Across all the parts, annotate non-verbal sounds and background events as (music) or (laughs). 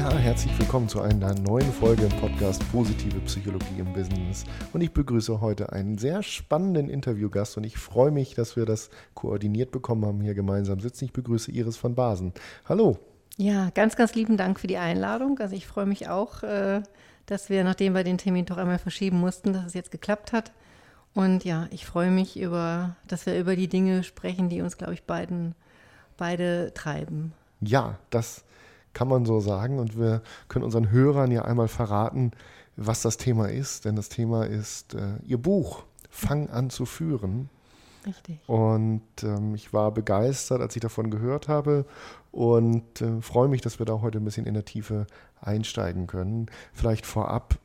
Ja, herzlich willkommen zu einer neuen Folge im Podcast Positive Psychologie im Business. Und ich begrüße heute einen sehr spannenden Interviewgast und ich freue mich, dass wir das koordiniert bekommen haben, hier gemeinsam sitzen. Ich begrüße Iris von Basen. Hallo. Ja, ganz, ganz lieben Dank für die Einladung. Also ich freue mich auch, äh, dass wir, nachdem wir den Termin doch einmal verschieben mussten, dass es jetzt geklappt hat. Und ja, ich freue mich über, dass wir über die Dinge sprechen, die uns, glaube ich, beiden, beide treiben. Ja, das kann man so sagen. Und wir können unseren Hörern ja einmal verraten, was das Thema ist. Denn das Thema ist äh, Ihr Buch, Fang an zu führen. Richtig. Und ähm, ich war begeistert, als ich davon gehört habe und äh, freue mich, dass wir da heute ein bisschen in der Tiefe einsteigen können. Vielleicht vorab,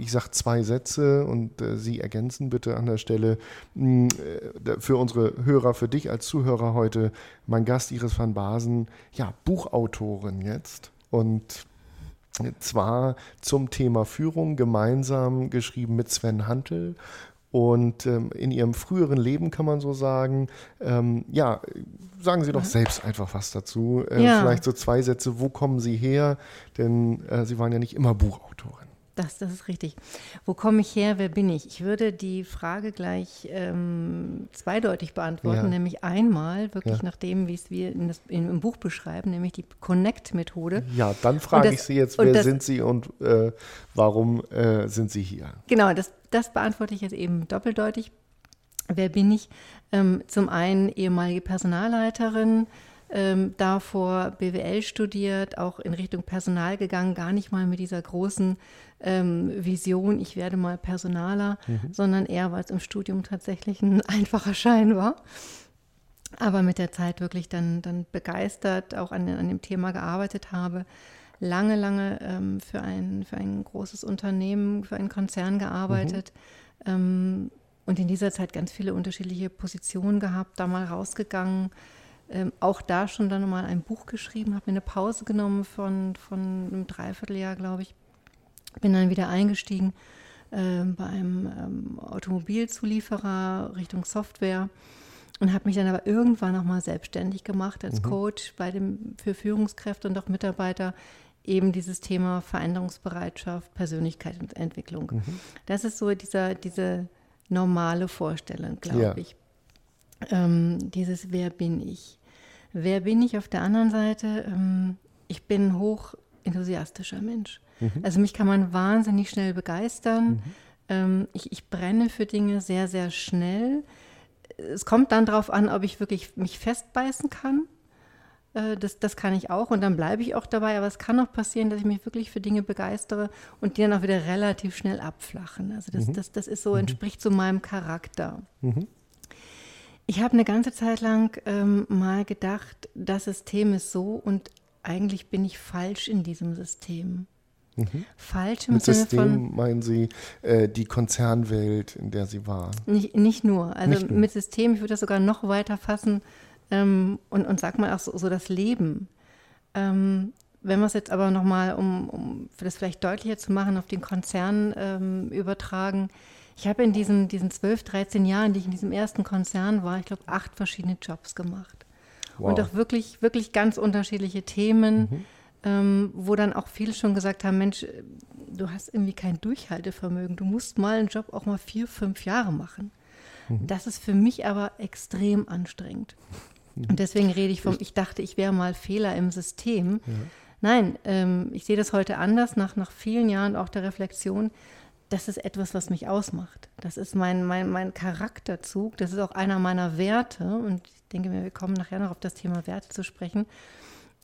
ich sage zwei Sätze und äh, Sie ergänzen bitte an der Stelle mh, äh, für unsere Hörer, für dich als Zuhörer heute, mein Gast Iris van Basen, ja, Buchautorin jetzt und zwar zum Thema Führung gemeinsam geschrieben mit Sven Hantel. Und ähm, in ihrem früheren Leben kann man so sagen, ähm, ja, sagen Sie doch selbst einfach was dazu. Äh, ja. Vielleicht so zwei Sätze, wo kommen Sie her? Denn äh, Sie waren ja nicht immer Buchautorin. Das, das ist richtig. Wo komme ich her? Wer bin ich? Ich würde die Frage gleich ähm, zweideutig beantworten, ja. nämlich einmal wirklich ja. nach dem, wie es wir in das, in, im Buch beschreiben, nämlich die Connect-Methode. Ja, dann frage das, ich Sie jetzt, wer das, sind Sie und äh, warum äh, sind Sie hier? Genau, das, das beantworte ich jetzt eben doppeldeutig. Wer bin ich? Ähm, zum einen ehemalige Personalleiterin, ähm, davor BWL studiert, auch in Richtung Personal gegangen, gar nicht mal mit dieser großen ähm, Vision, ich werde mal Personaler, mhm. sondern eher, weil es im Studium tatsächlich ein (laughs) einfacher Schein war. Aber mit der Zeit wirklich dann, dann begeistert auch an, an dem Thema gearbeitet habe. Lange, lange ähm, für, ein, für ein großes Unternehmen, für einen Konzern gearbeitet. Mhm. Ähm, und in dieser Zeit ganz viele unterschiedliche Positionen gehabt, da mal rausgegangen, ähm, auch da schon dann mal ein Buch geschrieben, habe mir eine Pause genommen von, von einem Dreivierteljahr, glaube ich. Bin dann wieder eingestiegen äh, bei einem ähm, Automobilzulieferer Richtung Software und habe mich dann aber irgendwann nochmal selbstständig gemacht als mhm. Coach bei dem, für Führungskräfte und auch Mitarbeiter eben dieses Thema Veränderungsbereitschaft, Persönlichkeitsentwicklung. Mhm. Das ist so dieser, diese normale Vorstellung, glaube ja. ich. Ähm, dieses Wer bin ich? Wer bin ich auf der anderen Seite? Ähm, ich bin ein hoch enthusiastischer Mensch. Mhm. Also mich kann man wahnsinnig schnell begeistern. Mhm. Ähm, ich, ich brenne für Dinge sehr, sehr schnell. Es kommt dann darauf an, ob ich wirklich mich festbeißen kann. Äh, das, das kann ich auch und dann bleibe ich auch dabei. Aber es kann auch passieren, dass ich mich wirklich für Dinge begeistere und die dann auch wieder relativ schnell abflachen. Also das, mhm. das, das ist so, mhm. entspricht so meinem Charakter. Mhm. Ich habe eine ganze Zeit lang ähm, mal gedacht, das System ist so und eigentlich bin ich falsch in diesem System. Mhm. Falsch im Mit Sinne System von. meinen Sie äh, die Konzernwelt, in der Sie waren? Nicht, nicht nur. Also nicht nur. mit System, ich würde das sogar noch weiter fassen ähm, und, und sag mal auch so, so das Leben. Ähm, wenn wir es jetzt aber nochmal, um, um das vielleicht deutlicher zu machen, auf den Konzern ähm, übertragen, ich habe in diesen, diesen 12, 13 Jahren, die ich in diesem ersten Konzern war, ich glaube, acht verschiedene Jobs gemacht. Wow. Und auch wirklich, wirklich ganz unterschiedliche Themen, mhm. ähm, wo dann auch viele schon gesagt haben, Mensch, du hast irgendwie kein Durchhaltevermögen. Du musst mal einen Job auch mal vier, fünf Jahre machen. Mhm. Das ist für mich aber extrem anstrengend. Mhm. Und deswegen rede ich vom, ich dachte, ich wäre mal Fehler im System. Ja. Nein, ähm, ich sehe das heute anders, nach, nach vielen Jahren auch der Reflexion das ist etwas, was mich ausmacht. Das ist mein, mein, mein Charakterzug, das ist auch einer meiner Werte. Und ich denke mir, wir kommen nachher noch auf das Thema Werte zu sprechen.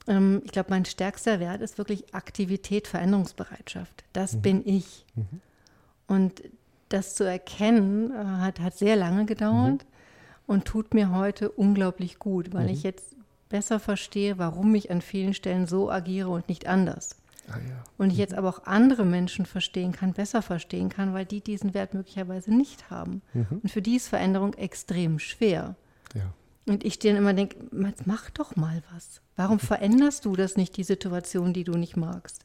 Ähm, ich glaube, mein stärkster Wert ist wirklich Aktivität, Veränderungsbereitschaft. Das mhm. bin ich. Mhm. Und das zu erkennen, äh, hat, hat sehr lange gedauert mhm. und tut mir heute unglaublich gut, weil ich mhm. jetzt besser verstehe, warum ich an vielen Stellen so agiere und nicht anders. Ah, ja. Und ich jetzt aber auch andere Menschen verstehen kann, besser verstehen kann, weil die diesen Wert möglicherweise nicht haben. Mhm. Und für die ist Veränderung extrem schwer. Ja. Und ich dir immer denke, mach doch mal was. Warum (laughs) veränderst du das nicht, die Situation, die du nicht magst?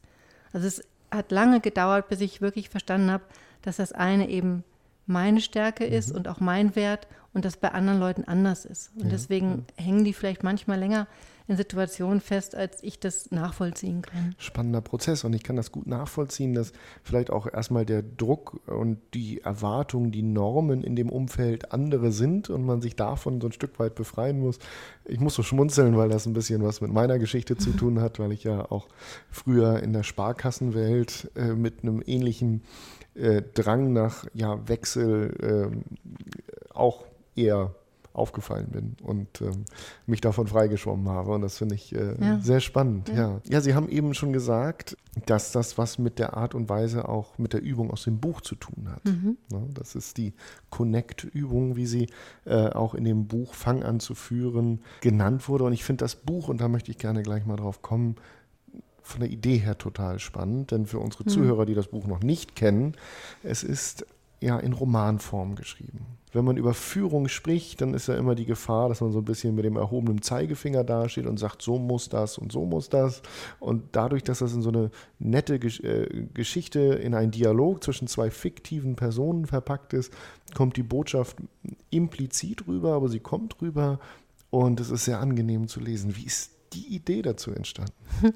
Also es hat lange gedauert, bis ich wirklich verstanden habe, dass das eine eben meine Stärke ist mhm. und auch mein Wert und das bei anderen Leuten anders ist. Und ja, deswegen hängen die vielleicht manchmal länger in Situationen fest, als ich das nachvollziehen kann. Spannender Prozess und ich kann das gut nachvollziehen, dass vielleicht auch erstmal der Druck und die Erwartungen, die Normen in dem Umfeld andere sind und man sich davon so ein Stück weit befreien muss. Ich muss so schmunzeln, weil das ein bisschen was mit meiner Geschichte zu tun hat, weil ich ja auch früher in der Sparkassenwelt äh, mit einem ähnlichen äh, Drang nach ja, Wechsel äh, auch eher aufgefallen bin und ähm, mich davon freigeschwommen habe. Und das finde ich äh, ja. sehr spannend. Ja. ja. Ja. Sie haben eben schon gesagt, dass das was mit der Art und Weise auch mit der Übung aus dem Buch zu tun hat. Mhm. Ja, das ist die Connect-Übung, wie sie äh, auch in dem Buch Fang an zu führen genannt wurde. Und ich finde das Buch, und da möchte ich gerne gleich mal drauf kommen, von der Idee her total spannend, denn für unsere mhm. Zuhörer, die das Buch noch nicht kennen, es ist ja in Romanform geschrieben. Wenn man über Führung spricht, dann ist ja immer die Gefahr, dass man so ein bisschen mit dem erhobenen Zeigefinger dasteht und sagt, so muss das und so muss das. Und dadurch, dass das in so eine nette äh, Geschichte, in einen Dialog zwischen zwei fiktiven Personen verpackt ist, kommt die Botschaft implizit rüber, aber sie kommt rüber und es ist sehr angenehm zu lesen. Wie ist die Idee dazu entstanden? (laughs)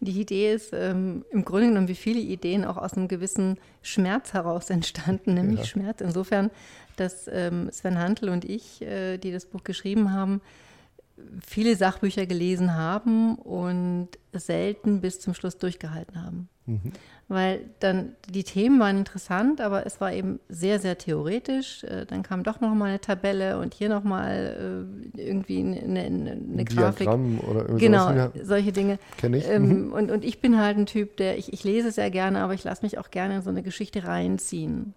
Die Idee ist ähm, im Grunde genommen wie viele Ideen auch aus einem gewissen Schmerz heraus entstanden, nämlich ja. Schmerz insofern, dass ähm, Sven Hantel und ich, äh, die das Buch geschrieben haben, viele Sachbücher gelesen haben und selten bis zum Schluss durchgehalten haben. Mhm. Weil dann die Themen waren interessant, aber es war eben sehr, sehr theoretisch. Äh, dann kam doch noch mal eine Tabelle und hier noch mal äh, irgendwie eine, eine, eine ein Grafik. Oder genau, sowas. solche Dinge. Kenne ich. Ähm, mhm. und, und ich bin halt ein Typ, der, ich, ich lese sehr gerne, aber ich lasse mich auch gerne in so eine Geschichte reinziehen.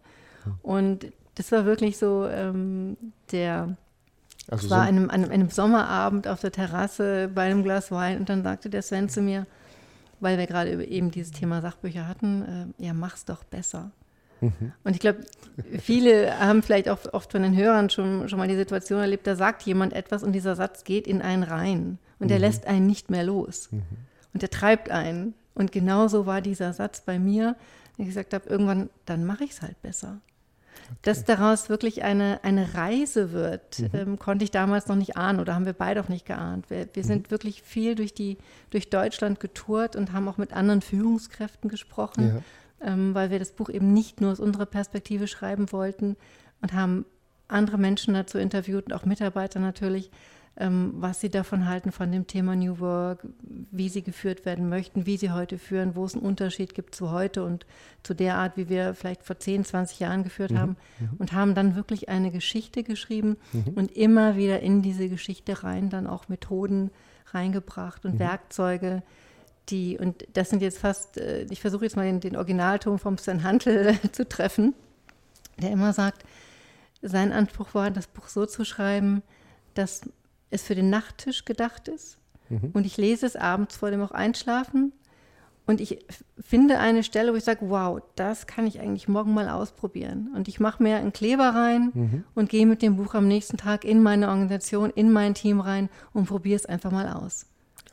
Und das war wirklich so ähm, der also es war so einem, an einem Sommerabend auf der Terrasse bei einem Glas Wein und dann sagte der Sven zu mir, weil wir gerade eben dieses Thema Sachbücher hatten, äh, ja, mach's doch besser. Mhm. Und ich glaube, viele haben vielleicht auch oft von den Hörern schon, schon mal die Situation erlebt, da sagt jemand etwas und dieser Satz geht in einen rein und mhm. der lässt einen nicht mehr los. Mhm. Und der treibt einen. Und genauso war dieser Satz bei mir, ich gesagt habe, irgendwann, dann mache ich es halt besser. Dass daraus wirklich eine, eine Reise wird, mhm. ähm, konnte ich damals noch nicht ahnen oder haben wir beide auch nicht geahnt. Wir, wir mhm. sind wirklich viel durch, die, durch Deutschland getourt und haben auch mit anderen Führungskräften gesprochen, ja. ähm, weil wir das Buch eben nicht nur aus unserer Perspektive schreiben wollten und haben andere Menschen dazu interviewt und auch Mitarbeiter natürlich, was sie davon halten von dem Thema New Work, wie sie geführt werden möchten, wie sie heute führen, wo es einen Unterschied gibt zu heute und zu der Art, wie wir vielleicht vor 10, 20 Jahren geführt mhm. haben und haben dann wirklich eine Geschichte geschrieben mhm. und immer wieder in diese Geschichte rein dann auch Methoden reingebracht und mhm. Werkzeuge, die, und das sind jetzt fast, äh, ich versuche jetzt mal den, den Originalton vom Sven Hantel (laughs) zu treffen, der immer sagt, sein Anspruch war, das Buch so zu schreiben, dass es für den Nachttisch gedacht ist. Mhm. Und ich lese es abends vor dem auch Einschlafen. Und ich finde eine Stelle, wo ich sage, wow, das kann ich eigentlich morgen mal ausprobieren. Und ich mache mir einen Kleber rein mhm. und gehe mit dem Buch am nächsten Tag in meine Organisation, in mein Team rein und probiere es einfach mal aus.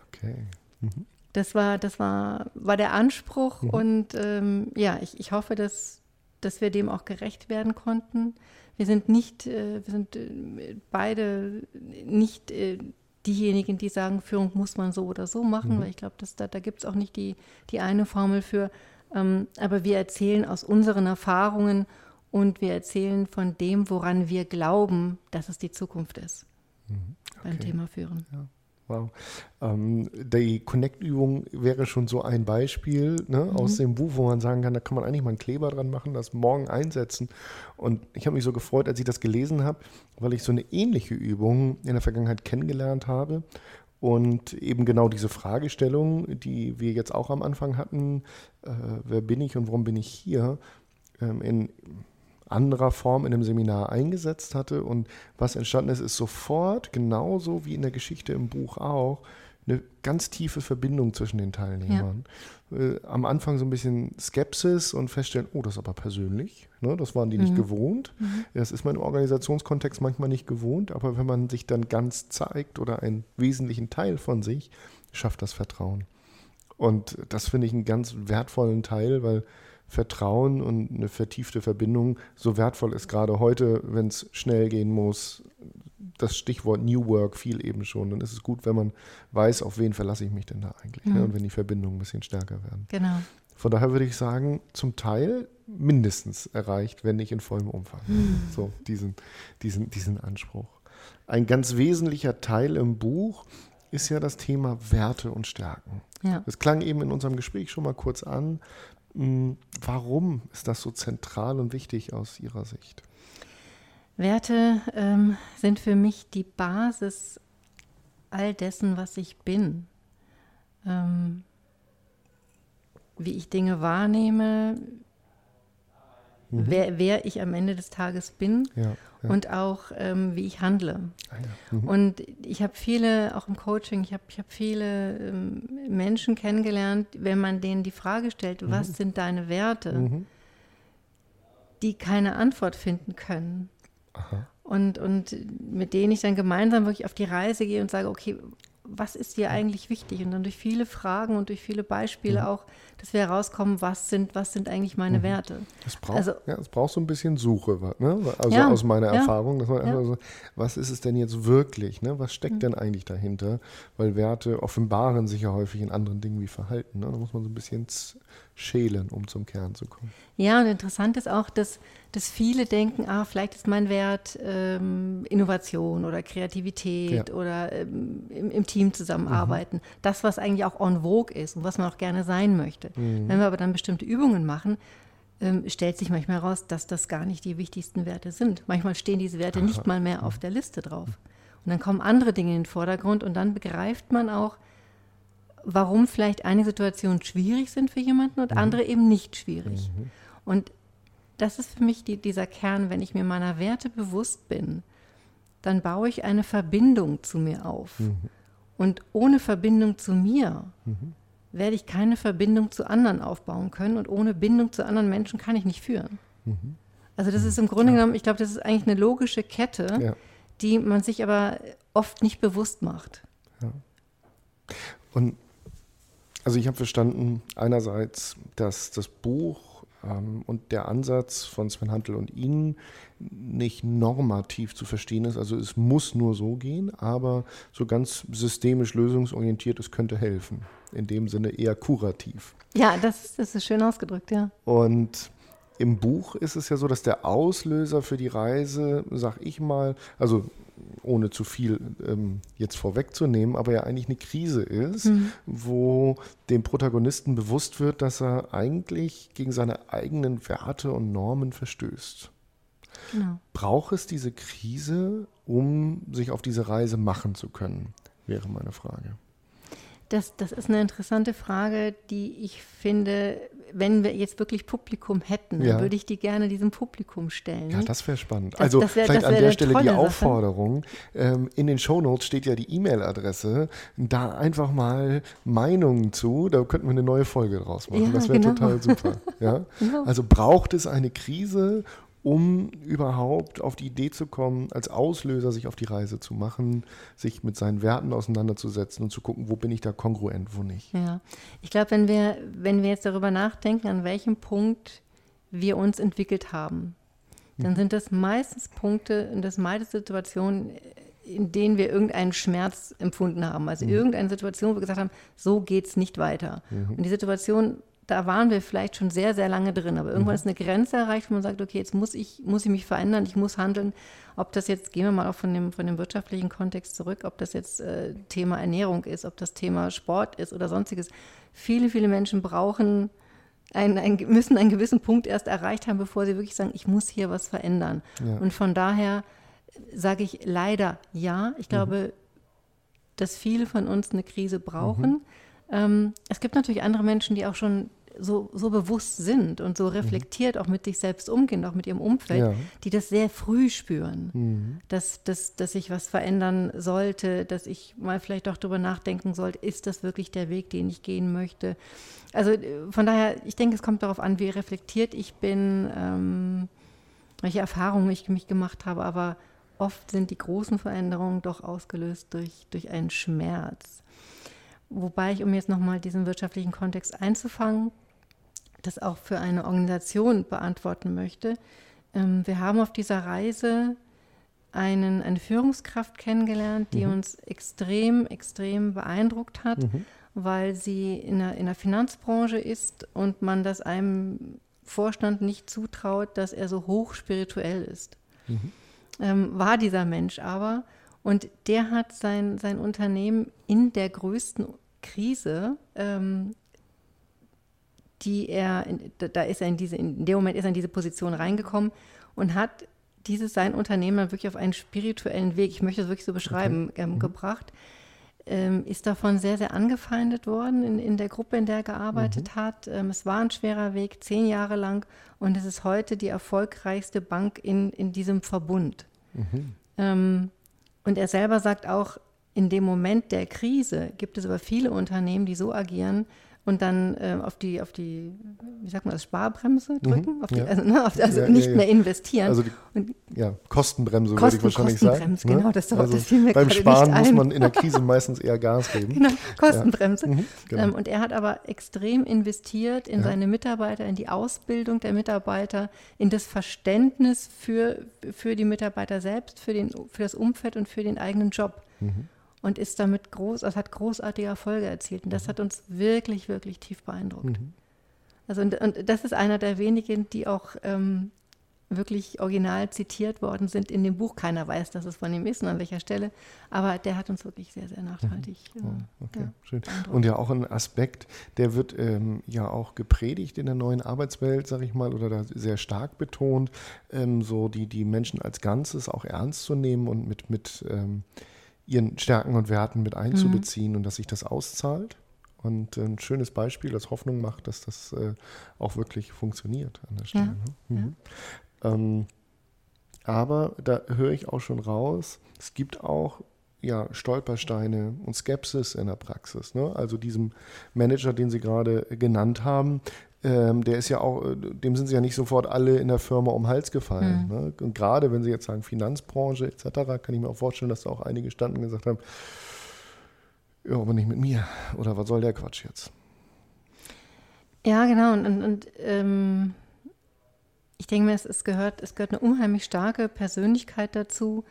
Okay. Mhm. Das war, das war, war der Anspruch mhm. und ähm, ja, ich, ich hoffe, dass, dass wir dem auch gerecht werden konnten. Wir sind nicht, äh, wir sind äh, beide nicht äh, diejenigen, die sagen, Führung muss man so oder so machen, mhm. weil ich glaube, da, da gibt es auch nicht die, die eine Formel für. Ähm, aber wir erzählen aus unseren Erfahrungen und wir erzählen von dem, woran wir glauben, dass es die Zukunft ist mhm. okay. beim Thema Führen. Ja. Wow. Ähm, die Connect-Übung wäre schon so ein Beispiel ne, mhm. aus dem Buch, wo man sagen kann, da kann man eigentlich mal einen Kleber dran machen, das morgen einsetzen. Und ich habe mich so gefreut, als ich das gelesen habe, weil ich so eine ähnliche Übung in der Vergangenheit kennengelernt habe. Und eben genau diese Fragestellung, die wir jetzt auch am Anfang hatten, äh, wer bin ich und warum bin ich hier, ähm, in anderer Form in einem Seminar eingesetzt hatte. Und was entstanden ist, ist sofort, genauso wie in der Geschichte im Buch auch, eine ganz tiefe Verbindung zwischen den Teilnehmern. Ja. Äh, am Anfang so ein bisschen Skepsis und feststellen, oh, das ist aber persönlich. Ne? Das waren die mhm. nicht gewohnt. Mhm. Das ist man im Organisationskontext manchmal nicht gewohnt, aber wenn man sich dann ganz zeigt oder einen wesentlichen Teil von sich, schafft das Vertrauen. Und das finde ich einen ganz wertvollen Teil, weil Vertrauen und eine vertiefte Verbindung so wertvoll ist, gerade heute, wenn es schnell gehen muss, das Stichwort New Work fiel eben schon. Dann ist es gut, wenn man weiß, auf wen verlasse ich mich denn da eigentlich. Ne? Mhm. Ne? Und wenn die Verbindungen ein bisschen stärker werden. Genau. Von daher würde ich sagen, zum Teil mindestens erreicht, wenn nicht in vollem Umfang. Mhm. So, diesen, diesen, diesen Anspruch. Ein ganz wesentlicher Teil im Buch ist ja das Thema Werte und Stärken. Ja. Das klang eben in unserem Gespräch schon mal kurz an. Hm, warum ist das so zentral und wichtig aus Ihrer Sicht? Werte ähm, sind für mich die Basis all dessen, was ich bin. Ähm, wie ich Dinge wahrnehme, mhm. wer, wer, ich am Ende des Tages bin ja, ja. und auch ähm, wie ich handle. Ah, ja. mhm. Und ich habe viele, auch im Coaching, ich habe ich hab viele ähm, Menschen kennengelernt, wenn man denen die Frage stellt, mhm. was sind deine Werte, mhm. die keine Antwort finden können. Und, und mit denen ich dann gemeinsam wirklich auf die Reise gehe und sage, okay, was ist dir eigentlich wichtig? Und dann durch viele Fragen und durch viele Beispiele mhm. auch, dass wir herauskommen, was sind, was sind eigentlich meine mhm. Werte. Es braucht, also, ja, es braucht so ein bisschen Suche, ne? also ja, aus meiner ja, Erfahrung, dass man ja. so, was ist es denn jetzt wirklich? Ne? Was steckt mhm. denn eigentlich dahinter? Weil Werte offenbaren sich ja häufig in anderen Dingen wie Verhalten. Ne? Da muss man so ein bisschen schälen, um zum Kern zu kommen. Ja, und interessant ist auch, dass, dass viele denken, ah, vielleicht ist mein Wert ähm, Innovation oder Kreativität ja. oder ähm, im, im, Team zusammenarbeiten. Mhm. Das, was eigentlich auch en vogue ist und was man auch gerne sein möchte. Mhm. Wenn wir aber dann bestimmte Übungen machen, ähm, stellt sich manchmal heraus, dass das gar nicht die wichtigsten Werte sind. Manchmal stehen diese Werte Aha. nicht mal mehr auf der Liste drauf. Und dann kommen andere Dinge in den Vordergrund und dann begreift man auch, warum vielleicht einige Situationen schwierig sind für jemanden und mhm. andere eben nicht schwierig. Mhm. Und das ist für mich die, dieser Kern, wenn ich mir meiner Werte bewusst bin, dann baue ich eine Verbindung zu mir auf. Mhm. Und ohne Verbindung zu mir mhm. werde ich keine Verbindung zu anderen aufbauen können und ohne Bindung zu anderen Menschen kann ich nicht führen. Mhm. Also das ist im Grunde genommen, ich glaube, das ist eigentlich eine logische Kette, ja. die man sich aber oft nicht bewusst macht. Ja. Und also ich habe verstanden, einerseits, dass das Buch ähm, und der Ansatz von Sven Hantel und Ihnen nicht normativ zu verstehen ist. Also es muss nur so gehen, aber so ganz systemisch lösungsorientiert, es könnte helfen. In dem Sinne eher kurativ. Ja, das, das ist schön ausgedrückt, ja. Und im Buch ist es ja so, dass der Auslöser für die Reise, sag ich mal, also ohne zu viel ähm, jetzt vorwegzunehmen, aber ja eigentlich eine Krise ist, mhm. wo dem Protagonisten bewusst wird, dass er eigentlich gegen seine eigenen Werte und Normen verstößt. Genau. Braucht es diese Krise, um sich auf diese Reise machen zu können, wäre meine Frage. Das, das ist eine interessante Frage, die ich finde, wenn wir jetzt wirklich Publikum hätten, ja. dann würde ich die gerne diesem Publikum stellen. Ja, das wäre spannend. Das, also das wär, vielleicht an der Stelle die Aufforderung. Ähm, in den Shownotes steht ja die E-Mail-Adresse. Da einfach mal Meinungen zu. Da könnten wir eine neue Folge draus machen. Ja, das wäre genau. total super. (laughs) Ja? Genau. Also braucht es eine Krise, um überhaupt auf die Idee zu kommen, als Auslöser sich auf die Reise zu machen, sich mit seinen Werten auseinanderzusetzen und zu gucken, wo bin ich da kongruent, wo nicht. Ja, ich glaube, wenn wir, wenn wir jetzt darüber nachdenken, an welchem Punkt wir uns entwickelt haben, dann mhm. sind das meistens Punkte und das meistens Situationen, in denen wir irgendeinen Schmerz empfunden haben. Also mhm. irgendeine Situation, wo wir gesagt haben, so geht es nicht weiter. Mhm. Und die Situation da waren wir vielleicht schon sehr, sehr lange drin. Aber irgendwann mhm. ist eine Grenze erreicht, wo man sagt, okay, jetzt muss ich, muss ich mich verändern, ich muss handeln. Ob das jetzt, gehen wir mal auch von dem, von dem wirtschaftlichen Kontext zurück, ob das jetzt äh, Thema Ernährung ist, ob das Thema Sport ist oder sonstiges. Viele, viele Menschen brauchen, ein, ein, müssen einen gewissen Punkt erst erreicht haben, bevor sie wirklich sagen, ich muss hier was verändern. Ja. Und von daher sage ich leider ja. Ich glaube, mhm. dass viele von uns eine Krise brauchen. Mhm. Ähm, es gibt natürlich andere Menschen, die auch schon so, so bewusst sind und so reflektiert mhm. auch mit sich selbst umgehen, auch mit ihrem Umfeld, ja. die das sehr früh spüren, mhm. dass, dass, dass ich was verändern sollte, dass ich mal vielleicht auch darüber nachdenken sollte, ist das wirklich der Weg, den ich gehen möchte. Also äh, von daher, ich denke, es kommt darauf an, wie reflektiert ich bin, ähm, welche Erfahrungen ich mich gemacht habe, aber oft sind die großen Veränderungen doch ausgelöst durch, durch einen Schmerz. Wobei ich, um jetzt nochmal diesen wirtschaftlichen Kontext einzufangen, das auch für eine Organisation beantworten möchte. Ähm, wir haben auf dieser Reise einen, eine Führungskraft kennengelernt, die mhm. uns extrem, extrem beeindruckt hat, mhm. weil sie in der, in der Finanzbranche ist und man das einem Vorstand nicht zutraut, dass er so hoch spirituell ist. Mhm. Ähm, war dieser Mensch aber. Und der hat sein, sein Unternehmen in der größten Krise, ähm, die er, da ist er in diese, in dem Moment ist er in diese Position reingekommen und hat dieses sein Unternehmen dann wirklich auf einen spirituellen Weg, ich möchte es wirklich so beschreiben, okay. ähm, mhm. gebracht. Ähm, ist davon sehr, sehr angefeindet worden in, in der Gruppe, in der er gearbeitet mhm. hat. Ähm, es war ein schwerer Weg, zehn Jahre lang, und es ist heute die erfolgreichste Bank in, in diesem Verbund. Mhm. Ähm, und er selber sagt auch, in dem Moment der Krise gibt es aber viele Unternehmen, die so agieren, und dann äh, auf die, auf die, wie sagt man das, Sparbremse mhm. drücken, mhm, die, ja. also, ne, auf, also ja, nicht ja, mehr investieren. Also die und, ja, Kostenbremse Kosten, würde ich wahrscheinlich Kostenbremse, sagen. Ne? Genau, das, also das fiel mir Beim Sparen muss man in der Krise (laughs) meistens eher Gas geben. Genau, Kostenbremse. Mhm, genau. ähm, und er hat aber extrem investiert in seine Mitarbeiter, in die Ausbildung der Mitarbeiter, in das Verständnis für, für die Mitarbeiter selbst, für, den, für das Umfeld und für den eigenen Job. Mhm und ist damit groß, also hat großartige Erfolge erzielt. Und das mhm. hat uns wirklich, wirklich tief beeindruckt. Mhm. Also und, und, das ist einer der wenigen, die auch ähm, wirklich original zitiert worden sind in dem Buch. Keiner weiß, dass es von ihm ist und an welcher Stelle, aber der hat uns wirklich sehr, sehr nachhaltig. Mhm. Oh, okay, ja, schön. Und ja auch ein Aspekt, der wird ähm, ja auch gepredigt in der neuen Arbeitswelt, sage ich mal, oder da sehr stark betont, ähm, so die, die Menschen als Ganzes auch ernst zu nehmen und mit, mit ähm, ihren Stärken und Werten mit einzubeziehen mhm. und dass sich das auszahlt. Und ein schönes Beispiel, das Hoffnung macht, dass das äh, auch wirklich funktioniert an der Stelle. Ja. Ne? Mhm. Ja. Ähm, aber da höre ich auch schon raus, es gibt auch ja, Stolpersteine und Skepsis in der Praxis. Ne? Also diesem Manager, den Sie gerade genannt haben, ähm, der ist ja auch, äh, dem sind sie ja nicht sofort alle in der Firma um den Hals gefallen. Mhm. Ne? Und gerade wenn sie jetzt sagen Finanzbranche etc., kann ich mir auch vorstellen, dass da auch einige standen und gesagt haben, ja, aber nicht mit mir. Oder was soll der Quatsch jetzt? Ja, genau. Und, und, und ähm, ich denke mir, es, es, gehört, es gehört eine unheimlich starke Persönlichkeit dazu,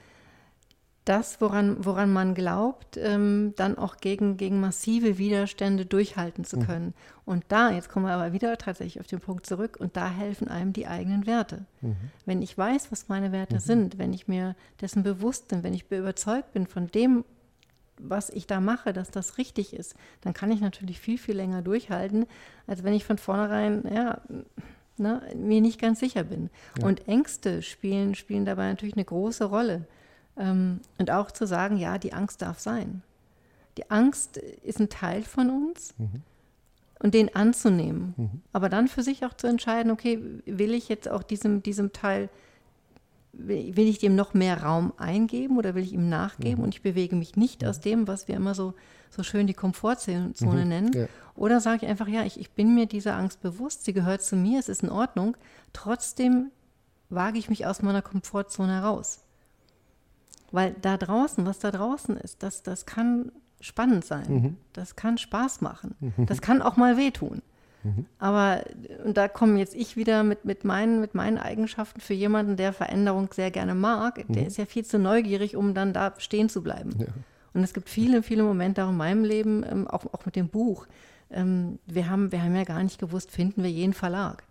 das, woran, woran man glaubt, ähm, dann auch gegen, gegen massive Widerstände durchhalten zu mhm. können. Mhm. Und da, jetzt kommen wir aber wieder tatsächlich auf den Punkt zurück, und da helfen einem die eigenen Werte. Mhm. Wenn ich weiß, was meine Werte mhm. sind, wenn ich mir dessen bewusst bin, wenn ich überzeugt bin von dem, was ich da mache, dass das richtig ist, dann kann ich natürlich viel, viel länger durchhalten, als wenn ich von vornherein, ja, ne, mir nicht ganz sicher bin. Ja. Und Ängste spielen, spielen dabei natürlich eine große Rolle. Ähm, und auch zu sagen, ja, die Angst darf sein. Die Angst ist ein Teil von uns mhm. und den anzunehmen. Mhm. Aber dann für sich auch zu entscheiden, okay, will ich jetzt auch diesem, diesem Teil, will ich dem noch mehr Raum eingeben oder will ich ihm nachgeben mhm. und ich bewege mich nicht mhm. aus dem, was wir immer so, so schön die Komfortzone mhm. nennen. Ja. Oder sage ich einfach, ja, ich, ich bin mir dieser Angst bewusst, sie gehört zu mir, es ist in Ordnung. Trotzdem wage ich mich aus meiner Komfortzone heraus. Weil da draußen, was da draußen ist, das, das kann spannend sein. Mhm. Das kann Spaß machen. Mhm. Das kann auch mal wehtun. Mhm. Aber, und da komme jetzt ich wieder mit, mit, meinen, mit meinen Eigenschaften für jemanden, der Veränderung sehr gerne mag. Der mhm. ist ja viel zu neugierig, um dann da stehen zu bleiben. Ja. Und es gibt viele, viele Momente auch in meinem Leben, ähm, auch, auch mit dem Buch. Ähm, wir, haben, wir haben ja gar nicht gewusst, finden wir jeden Verlag.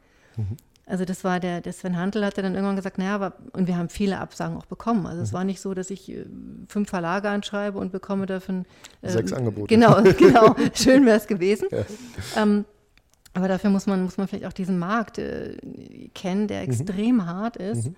Also das war der, der Sven Hantel hatte dann irgendwann gesagt, naja, aber, und wir haben viele Absagen auch bekommen. Also es mhm. war nicht so, dass ich äh, fünf Verlage anschreibe und bekomme davon äh, sechs Angebote. Genau, (laughs) genau. Schön wäre es gewesen. Ja. Ähm, aber dafür muss man, muss man vielleicht auch diesen Markt äh, kennen, der mhm. extrem mhm. hart ist. Mhm.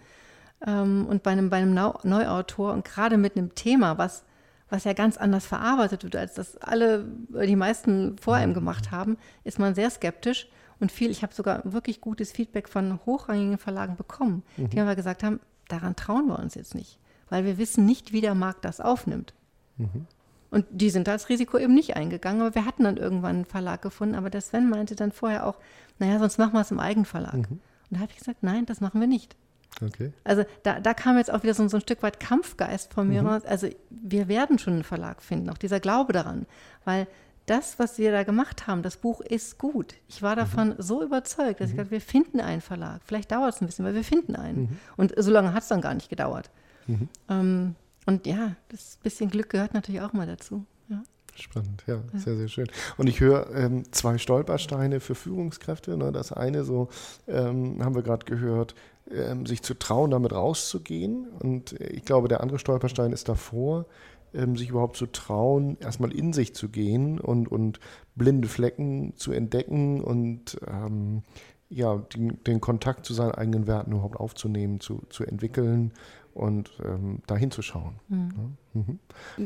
Ähm, und bei einem, bei einem Neuautor und gerade mit einem Thema, was, was ja ganz anders verarbeitet wird, als das alle, die meisten vor ihm mhm. gemacht haben, ist man sehr skeptisch und viel, ich habe sogar wirklich gutes Feedback von hochrangigen Verlagen bekommen, mhm. die aber gesagt haben, daran trauen wir uns jetzt nicht, weil wir wissen nicht, wie der Markt das aufnimmt. Mhm. Und die sind das Risiko eben nicht eingegangen, aber wir hatten dann irgendwann einen Verlag gefunden. Aber der Sven meinte dann vorher auch, naja, sonst machen wir es im Eigenverlag. Mhm. Und da habe ich gesagt, nein, das machen wir nicht. Okay. Also da, da kam jetzt auch wieder so, so ein Stück weit Kampfgeist von mir mhm. raus. Also wir werden schon einen Verlag finden, auch dieser Glaube daran. Weil das, was wir da gemacht haben, das Buch ist gut. Ich war davon mhm. so überzeugt, dass mhm. ich dachte, wir finden einen Verlag. Vielleicht dauert es ein bisschen, aber wir finden einen. Mhm. Und so lange hat es dann gar nicht gedauert. Mhm. Ähm, und ja, das bisschen Glück gehört natürlich auch mal dazu. Ja. Spannend, ja, ja, sehr, sehr schön. Und ich höre ähm, zwei Stolpersteine für Führungskräfte. Ne? Das eine, so ähm, haben wir gerade gehört, ähm, sich zu trauen, damit rauszugehen. Und ich glaube, der andere Stolperstein ist davor, ähm, sich überhaupt zu trauen, erstmal in sich zu gehen und, und blinde Flecken zu entdecken und ähm, ja, den, den, Kontakt zu seinen eigenen Werten überhaupt aufzunehmen, zu, zu entwickeln und ähm, dahin zu schauen. Mhm. Mhm.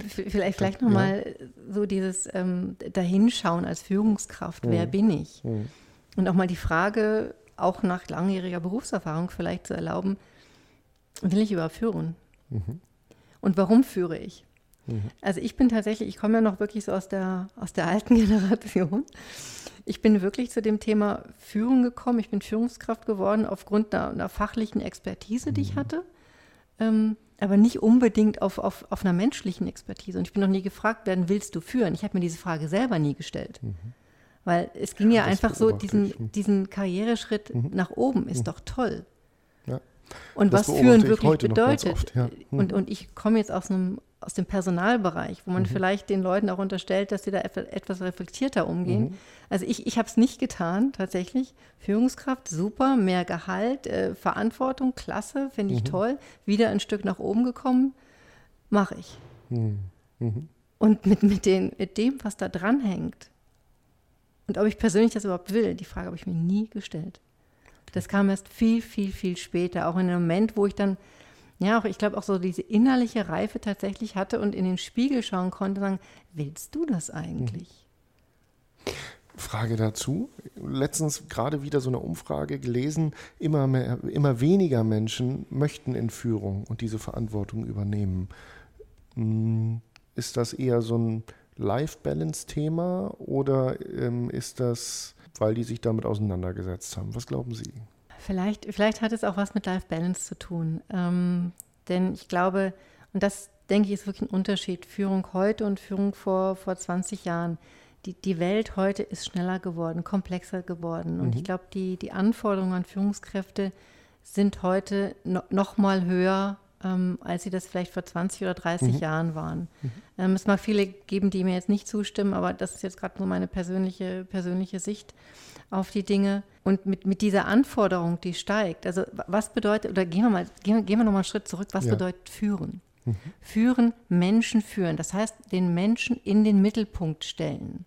Vielleicht, vielleicht nochmal ja. so dieses ähm, Dahinschauen als Führungskraft, mhm. wer bin ich? Mhm. Und auch mal die Frage, auch nach langjähriger Berufserfahrung vielleicht zu erlauben, will ich überhaupt führen? Mhm. Und warum führe ich? Mhm. Also ich bin tatsächlich, ich komme ja noch wirklich so aus der, aus der alten (laughs) Generation. Ich bin wirklich zu dem Thema Führung gekommen. Ich bin Führungskraft geworden aufgrund einer, einer fachlichen Expertise, die ich mhm. hatte, ähm, aber nicht unbedingt auf, auf, auf einer menschlichen Expertise. Und ich bin noch nie gefragt werden, willst du führen? Ich habe mir diese Frage selber nie gestellt. Mhm. Weil es ging ja, ja einfach so, diesen, diesen Karriereschritt mhm. nach oben ist mhm. doch toll. Ja. Und das was führen wirklich bedeutet. Oft, ja. und, und ich komme jetzt aus einem aus dem Personalbereich, wo man mhm. vielleicht den Leuten auch unterstellt, dass sie da etwas reflektierter umgehen. Mhm. Also ich, ich habe es nicht getan, tatsächlich. Führungskraft, super, mehr Gehalt, äh, Verantwortung, klasse, finde ich mhm. toll. Wieder ein Stück nach oben gekommen, mache ich. Mhm. Mhm. Und mit, mit, den, mit dem, was da dranhängt, und ob ich persönlich das überhaupt will, die Frage habe ich mir nie gestellt. Das kam erst viel, viel, viel später, auch in einem Moment, wo ich dann ja, auch ich glaube auch so diese innerliche Reife tatsächlich hatte und in den Spiegel schauen konnte und sagen, willst du das eigentlich? Frage dazu. Letztens gerade wieder so eine Umfrage gelesen, immer, mehr, immer weniger Menschen möchten in Führung und diese Verantwortung übernehmen. Hm, ist das eher so ein Life-Balance-Thema oder ähm, ist das, weil die sich damit auseinandergesetzt haben? Was glauben Sie? Vielleicht, vielleicht hat es auch was mit Life Balance zu tun. Ähm, denn ich glaube, und das denke ich ist wirklich ein Unterschied, Führung heute und Führung vor, vor 20 Jahren. Die, die Welt heute ist schneller geworden, komplexer geworden. Und mhm. ich glaube, die, die Anforderungen an Führungskräfte sind heute no, noch mal höher, ähm, als sie das vielleicht vor 20 oder 30 mhm. Jahren waren. Mhm. Ähm, es mag viele geben, die mir jetzt nicht zustimmen, aber das ist jetzt gerade nur meine persönliche, persönliche Sicht auf die Dinge. Und mit, mit dieser Anforderung, die steigt, also was bedeutet, oder gehen wir mal, gehen, gehen wir noch mal einen Schritt zurück, was ja. bedeutet führen? Mhm. Führen, Menschen führen. Das heißt, den Menschen in den Mittelpunkt stellen.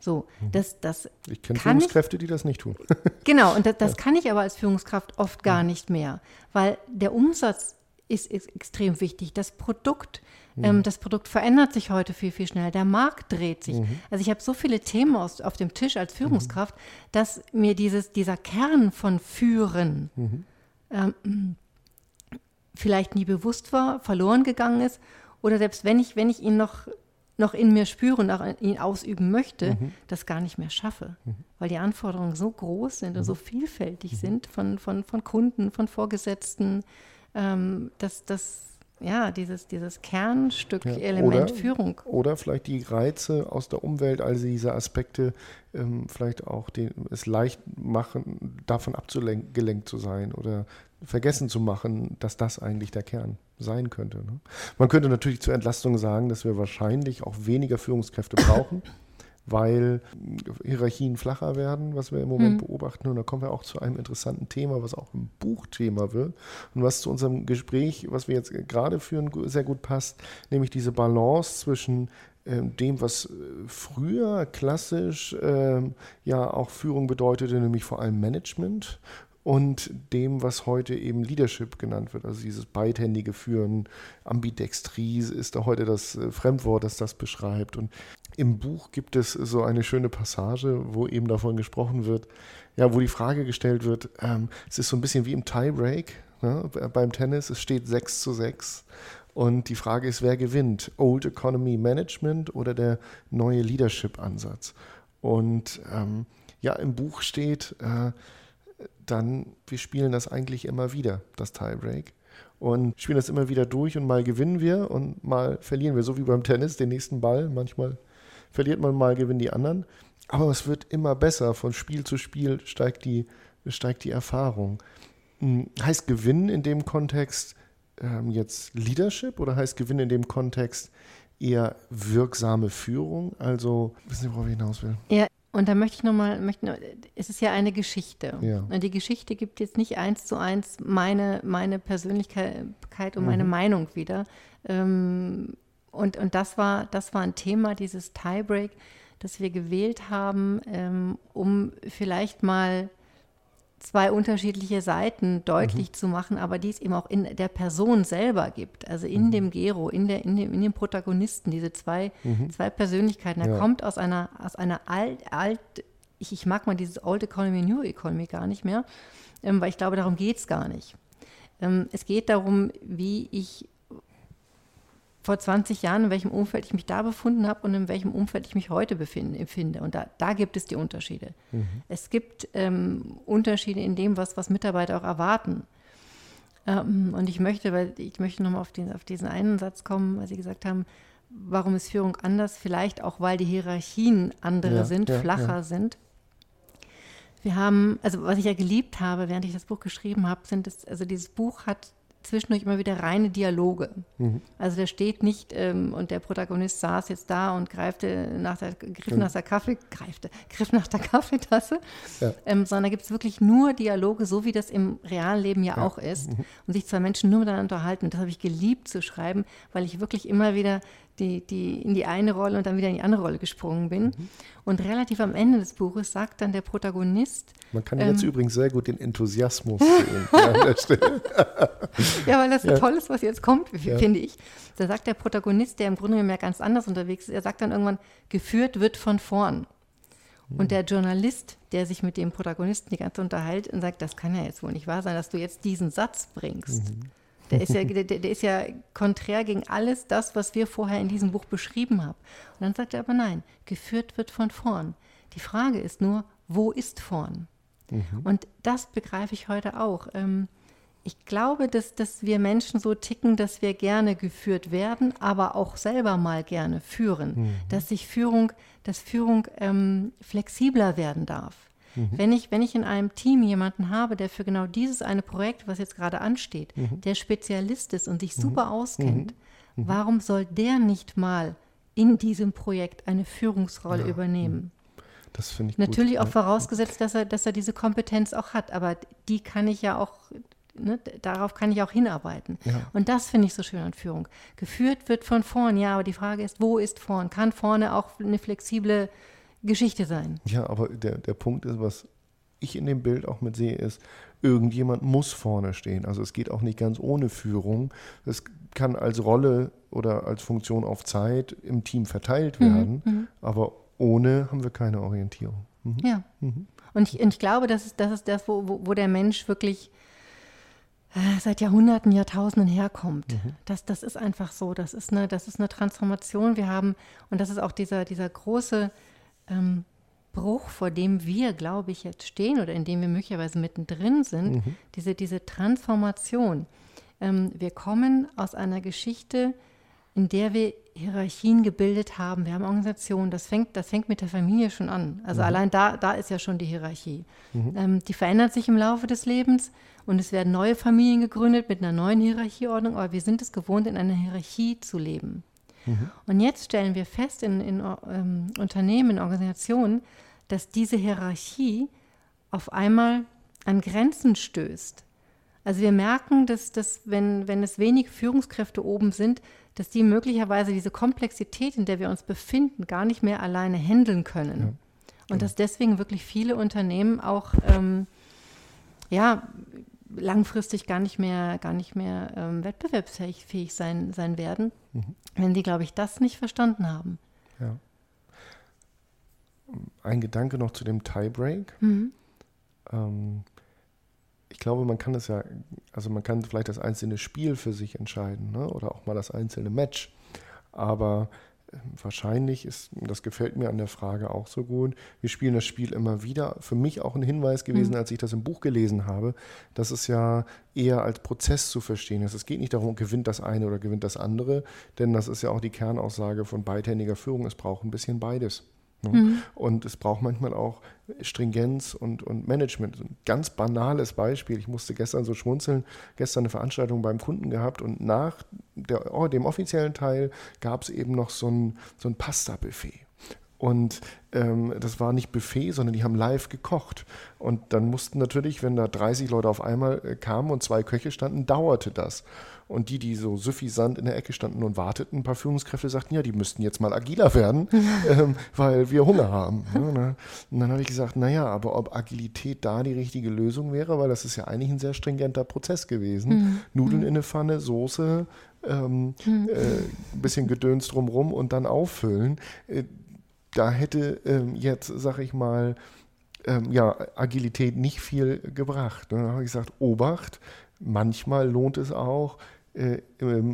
So, mhm. das, das ich kenne Führungskräfte, ich, die das nicht tun. genau, und das, das ja. kann ich aber als Führungskraft oft gar nicht mehr, weil der Umsatz ist, ist extrem wichtig. Das Produkt, mhm. ähm, das Produkt verändert sich heute viel, viel schneller. Der Markt dreht sich. Mhm. Also ich habe so viele Themen aus, auf dem Tisch als Führungskraft, mhm. dass mir dieses, dieser Kern von Führen mhm. ähm, vielleicht nie bewusst war, verloren gegangen ist. Oder selbst wenn ich, wenn ich ihn noch, noch in mir spüre und auch ihn ausüben möchte, mhm. das gar nicht mehr schaffe. Mhm. Weil die Anforderungen so groß sind und so vielfältig sind von, von, von Kunden, von Vorgesetzten, ähm, dass das ja, dieses, dieses Kernstück-Element ja, Führung. Oder vielleicht die Reize aus der Umwelt, also diese Aspekte, ähm, vielleicht auch den, es leicht machen, davon abgelenkt zu sein oder vergessen zu machen, dass das eigentlich der Kern sein könnte. Ne? Man könnte natürlich zur Entlastung sagen, dass wir wahrscheinlich auch weniger Führungskräfte brauchen (laughs) weil Hierarchien flacher werden, was wir im Moment mhm. beobachten. Und da kommen wir auch zu einem interessanten Thema, was auch ein Buchthema wird und was zu unserem Gespräch, was wir jetzt gerade führen, sehr gut passt, nämlich diese Balance zwischen ähm, dem, was äh, früher klassisch ähm, ja auch Führung bedeutete, nämlich vor allem Management und dem, was heute eben Leadership genannt wird. Also dieses beidhändige Führen, Ambidextrie ist da heute das äh, Fremdwort, das das beschreibt. Und im Buch gibt es so eine schöne Passage, wo eben davon gesprochen wird, ja, wo die Frage gestellt wird, ähm, es ist so ein bisschen wie im Tiebreak ne, beim Tennis, es steht 6 zu 6 und die Frage ist, wer gewinnt? Old Economy Management oder der neue Leadership-Ansatz? Und ähm, ja, im Buch steht äh, dann, wir spielen das eigentlich immer wieder, das Tiebreak und spielen das immer wieder durch und mal gewinnen wir und mal verlieren wir, so wie beim Tennis, den nächsten Ball. Manchmal verliert man mal, gewinnen die anderen. Aber es wird immer besser. Von Spiel zu Spiel steigt die, steigt die Erfahrung. Hm, heißt Gewinnen in dem Kontext ähm, jetzt Leadership oder heißt Gewinn in dem Kontext eher wirksame Führung? Also, wissen Sie, worauf ich hinaus will? Ja, und da möchte ich nochmal, möchte, es ist ja eine Geschichte. Ja. Und die Geschichte gibt jetzt nicht eins zu eins meine, meine Persönlichkeit und mhm. meine Meinung wieder. Ähm, und, und das war, das war ein Thema, dieses Tiebreak, das wir gewählt haben, ähm, um vielleicht mal zwei unterschiedliche Seiten deutlich mhm. zu machen, aber die es eben auch in der Person selber gibt, also in mhm. dem Gero, in, der, in, dem, in dem Protagonisten, diese zwei, mhm. zwei Persönlichkeiten. Er ja. kommt aus einer, aus einer alt, alt ich, ich mag mal dieses Old Economy, New Economy gar nicht mehr, ähm, weil ich glaube, darum geht es gar nicht. Ähm, es geht darum, wie ich vor 20 Jahren, in welchem Umfeld ich mich da befunden habe und in welchem Umfeld ich mich heute befinde. Und da, da gibt es die Unterschiede. Mhm. Es gibt ähm, Unterschiede in dem, was, was Mitarbeiter auch erwarten. Ähm, und ich möchte, weil ich möchte nochmal auf, auf diesen einen Satz kommen, weil Sie gesagt haben, warum ist Führung anders? Vielleicht auch, weil die Hierarchien andere ja, sind, ja, flacher ja. sind. Wir haben, also was ich ja geliebt habe, während ich das Buch geschrieben habe, sind es, also dieses Buch hat zwischendurch immer wieder reine Dialoge. Mhm. Also der steht nicht ähm, und der Protagonist saß jetzt da und greifte nach der, griff mhm. nach der Kaffee, greifte, (laughs) griff nach der Kaffeetasse, ja. ähm, sondern da gibt es wirklich nur Dialoge, so wie das im realen Leben ja, ja. auch ist. Mhm. Und sich zwei Menschen nur miteinander unterhalten. Das habe ich geliebt zu schreiben, weil ich wirklich immer wieder die, die in die eine Rolle und dann wieder in die andere Rolle gesprungen bin. Mhm. Und relativ am Ende des Buches sagt dann der Protagonist. Man kann ähm, jetzt übrigens sehr gut den Enthusiasmus sehen (laughs) (laughs) ja, weil das ja. toll ist, was jetzt kommt, ja. finde ich. Da sagt der Protagonist, der im Grunde genommen ja ganz anders unterwegs ist, er sagt dann irgendwann, geführt wird von vorn. Mhm. Und der Journalist, der sich mit dem Protagonisten die ganze Zeit unterhält und sagt, das kann ja jetzt wohl nicht wahr sein, dass du jetzt diesen Satz bringst. Mhm. Der ist, ja, der, der, ist ja konträr gegen alles das, was wir vorher in diesem Buch beschrieben haben. Und dann sagt er aber nein, geführt wird von vorn. Die Frage ist nur, wo ist vorn? Mhm. Und das begreife ich heute auch. Ähm, ich glaube, dass, dass wir Menschen so ticken, dass wir gerne geführt werden, aber auch selber mal gerne führen. Mhm. Dass sich Führung, dass Führung ähm, flexibler werden darf. Mhm. Wenn, ich, wenn ich in einem Team jemanden habe, der für genau dieses eine Projekt, was jetzt gerade ansteht, mhm. der Spezialist ist und sich mhm. super auskennt, mhm. Mhm. warum soll der nicht mal in diesem Projekt eine Führungsrolle ja. übernehmen? Das finde ich Natürlich gut. auch vorausgesetzt, dass er, dass er diese Kompetenz auch hat, aber die kann ich ja auch, ne, darauf kann ich auch hinarbeiten. Ja. Und das finde ich so schön an Führung. Geführt wird von vorn, ja, aber die Frage ist, wo ist vorn? Kann vorne auch eine flexible Geschichte sein. Ja, aber der, der Punkt ist, was ich in dem Bild auch mit sehe, ist, irgendjemand muss vorne stehen. Also es geht auch nicht ganz ohne Führung. Es kann als Rolle oder als Funktion auf Zeit im Team verteilt mhm, werden, mhm, aber ohne haben wir keine Orientierung. Mhm. Ja. Mhm. Und, ich, und ich glaube, das ist das, ist das wo, wo, wo der Mensch wirklich äh, seit Jahrhunderten, Jahrtausenden herkommt. Mhm. Das, das ist einfach so. Das ist, eine, das ist eine Transformation. Wir haben, und das ist auch dieser, dieser große ähm, Bruch, vor dem wir, glaube ich, jetzt stehen oder in dem wir möglicherweise mittendrin sind, mhm. diese, diese Transformation. Ähm, wir kommen aus einer Geschichte, in der wir Hierarchien gebildet haben. Wir haben Organisationen, das fängt, das fängt mit der Familie schon an. Also mhm. allein da, da ist ja schon die Hierarchie. Mhm. Ähm, die verändert sich im Laufe des Lebens und es werden neue Familien gegründet mit einer neuen Hierarchieordnung, aber wir sind es gewohnt, in einer Hierarchie zu leben. Mhm. Und jetzt stellen wir fest in, in ähm, Unternehmen, in Organisationen, dass diese Hierarchie auf einmal an Grenzen stößt. Also wir merken, dass, dass wenn, wenn es wenige Führungskräfte oben sind, dass die möglicherweise diese Komplexität, in der wir uns befinden, gar nicht mehr alleine handeln können. Ja. Und genau. dass deswegen wirklich viele Unternehmen auch ähm, ja, langfristig gar nicht mehr, gar nicht mehr ähm, wettbewerbsfähig fähig sein, sein werden, mhm. wenn die, glaube ich, das nicht verstanden haben. Ja. Ein Gedanke noch zu dem Tiebreak. Mhm. Ähm, ich glaube, man kann das ja, also man kann vielleicht das einzelne Spiel für sich entscheiden ne? oder auch mal das einzelne Match. Aber wahrscheinlich ist, das gefällt mir an der Frage auch so gut, wir spielen das Spiel immer wieder. Für mich auch ein Hinweis gewesen, mhm. als ich das im Buch gelesen habe, dass es ja eher als Prozess zu verstehen ist. Es geht nicht darum, gewinnt das eine oder gewinnt das andere, denn das ist ja auch die Kernaussage von beidhändiger Führung. Es braucht ein bisschen beides. Mhm. Und es braucht manchmal auch Stringenz und, und Management. Ein ganz banales Beispiel. Ich musste gestern so schmunzeln, gestern eine Veranstaltung beim Kunden gehabt und nach der, oh, dem offiziellen Teil gab es eben noch so ein, so ein Pasta-Buffet. Und ähm, das war nicht Buffet, sondern die haben live gekocht. Und dann mussten natürlich, wenn da 30 Leute auf einmal äh, kamen und zwei Köche standen, dauerte das. Und die, die so suffisant in der Ecke standen und warteten, ein paar Führungskräfte sagten, ja, die müssten jetzt mal agiler werden, (laughs) ähm, weil wir Hunger haben. Ne? Und dann habe ich gesagt, naja, aber ob Agilität da die richtige Lösung wäre, weil das ist ja eigentlich ein sehr stringenter Prozess gewesen. Mhm. Nudeln mhm. in eine Pfanne, Soße, ähm, mhm. äh, ein bisschen Gedöns drumrum und dann auffüllen. Äh, da hätte ähm, jetzt, sag ich mal, ähm, ja, Agilität nicht viel gebracht. Und dann habe ich gesagt, Obacht, manchmal lohnt es auch, äh,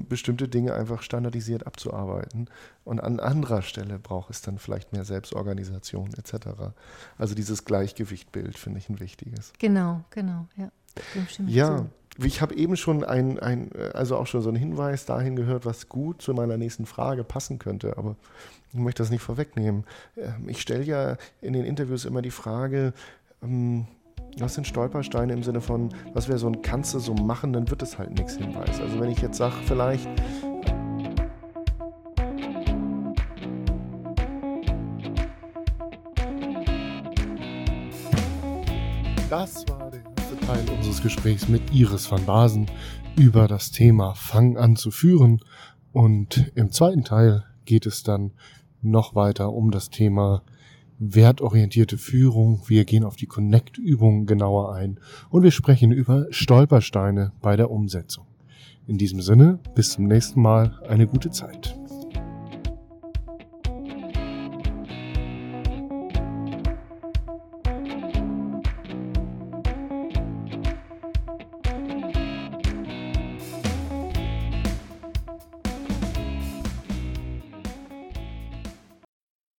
bestimmte Dinge einfach standardisiert abzuarbeiten. Und an anderer Stelle braucht es dann vielleicht mehr Selbstorganisation etc. Also dieses Gleichgewichtbild finde ich ein wichtiges. Genau, genau, ja. Ja, ich habe eben schon ein, ein, also auch schon so einen Hinweis dahin gehört, was gut zu meiner nächsten Frage passen könnte, aber ich möchte das nicht vorwegnehmen. Ähm, ich stelle ja in den Interviews immer die Frage, ähm, was sind Stolpersteine im Sinne von, was wäre so ein kannst du so machen, dann wird es halt nichts Hinweis. Also wenn ich jetzt sage, vielleicht unseres Gesprächs mit Iris van Basen über das Thema Fang an zu führen. Und im zweiten Teil geht es dann noch weiter um das Thema wertorientierte Führung. Wir gehen auf die Connect-Übungen genauer ein und wir sprechen über Stolpersteine bei der Umsetzung. In diesem Sinne, bis zum nächsten Mal, eine gute Zeit.